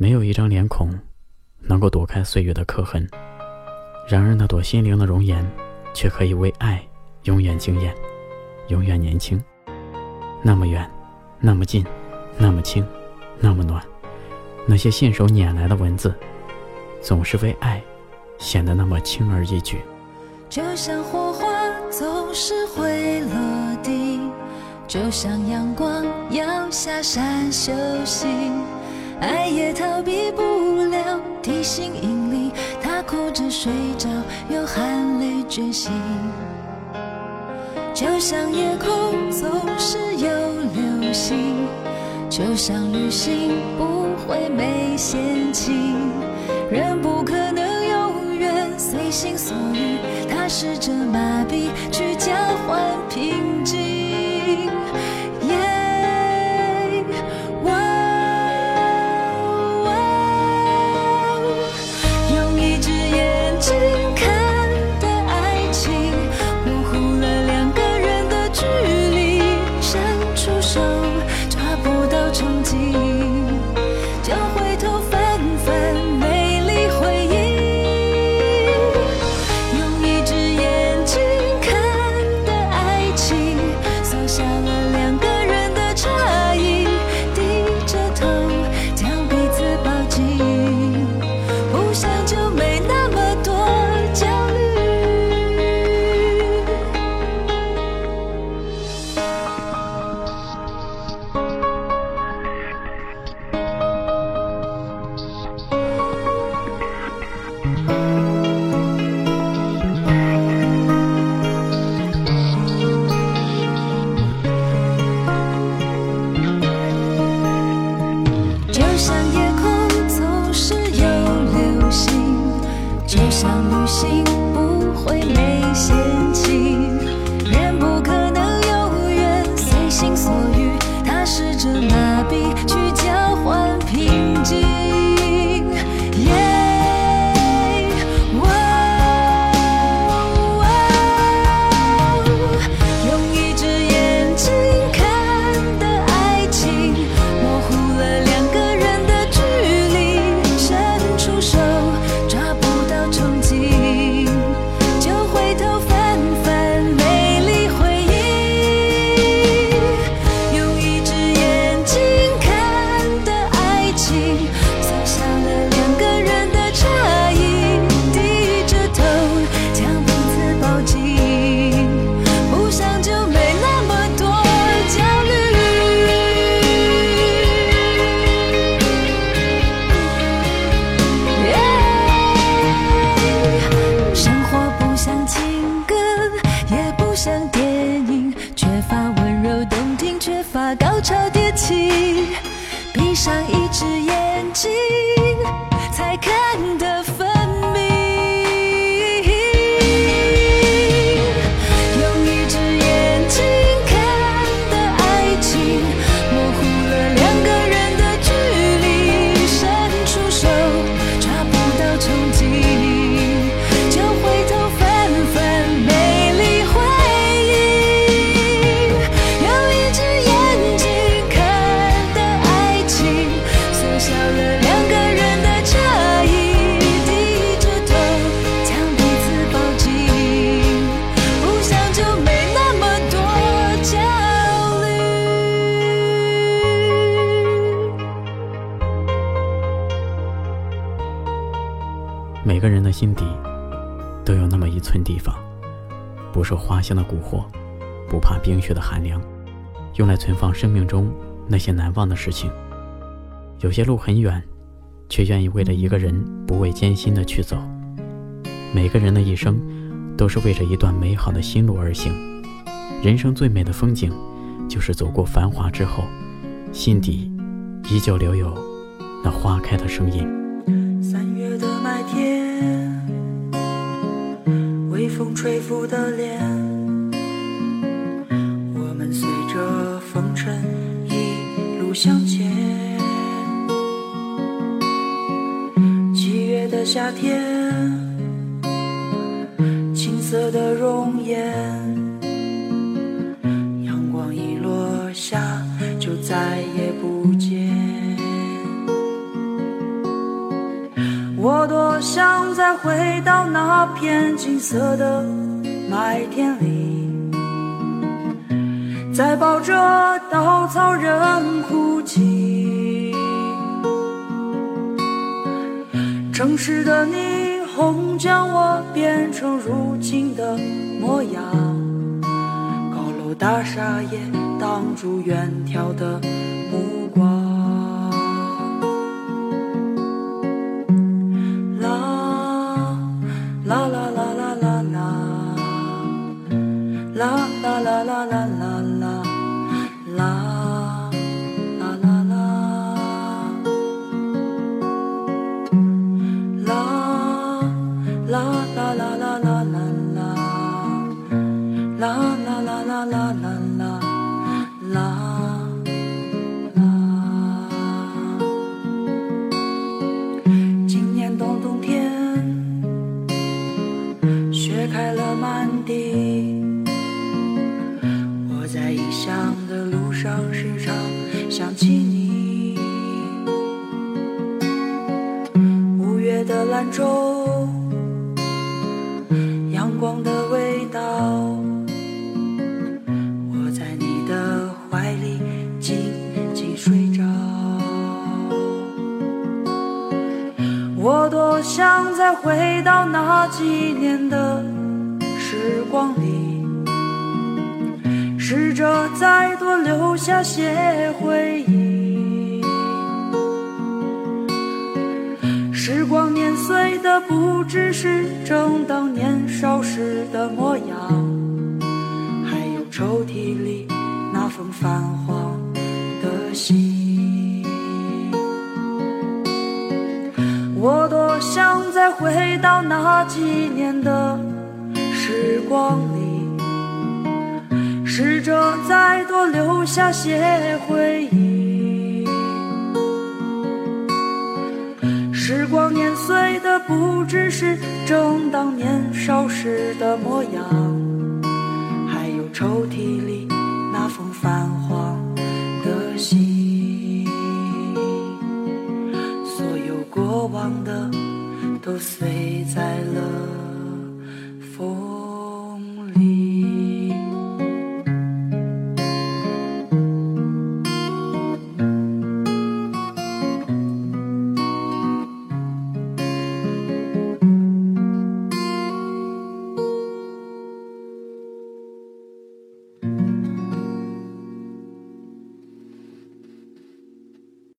没有一张脸孔能够躲开岁月的刻痕，然而那朵心灵的容颜，却可以为爱永远惊艳，永远年轻。那么远，那么近，那么轻，那么暖。那些信手拈来的文字，总是为爱显得那么轻而易举。就像火花总是会落地，就像阳光要下山休息。爱也逃避不了地心引力，他哭着睡着，又含泪觉醒。就像夜空总是有流星，就像旅行不会没险情。人不可能永远随心所欲，他试着麻痹去交换平 sing 看得分明。用一只眼睛看的爱情，模糊了两个人的距离，伸出手抓不到踪迹，就回头翻翻美丽回忆。用一只眼睛看的爱情，缩小了。每个人的心底，都有那么一寸地方，不受花香的蛊惑，不怕冰雪的寒凉，用来存放生命中那些难忘的事情。有些路很远，却愿意为了一个人不畏艰辛的去走。每个人的一生，都是为着一段美好的心路而行。人生最美的风景，就是走过繁华之后，心底依旧留有那花开的声音。风吹拂的脸，我们随着风尘一路向前。七月的夏天，青涩的容颜，我多想再回到那片金色的麦田里，再抱着稻草人哭泣。城市的霓虹将我变成如今的模样，高楼大厦也挡住远眺的兰州，阳光的味道，我在你的怀里静静睡着。我多想再回到那几年的时光里，试着再多留下些回忆。的不只是正当年少时的模样，还有抽屉里那封泛黄的信。我多想再回到那几年的时光里，试着再多留下些回忆。时光碎的不只是正当年少时的模样，还有抽屉里那封泛黄的信。所有过往的都碎在了。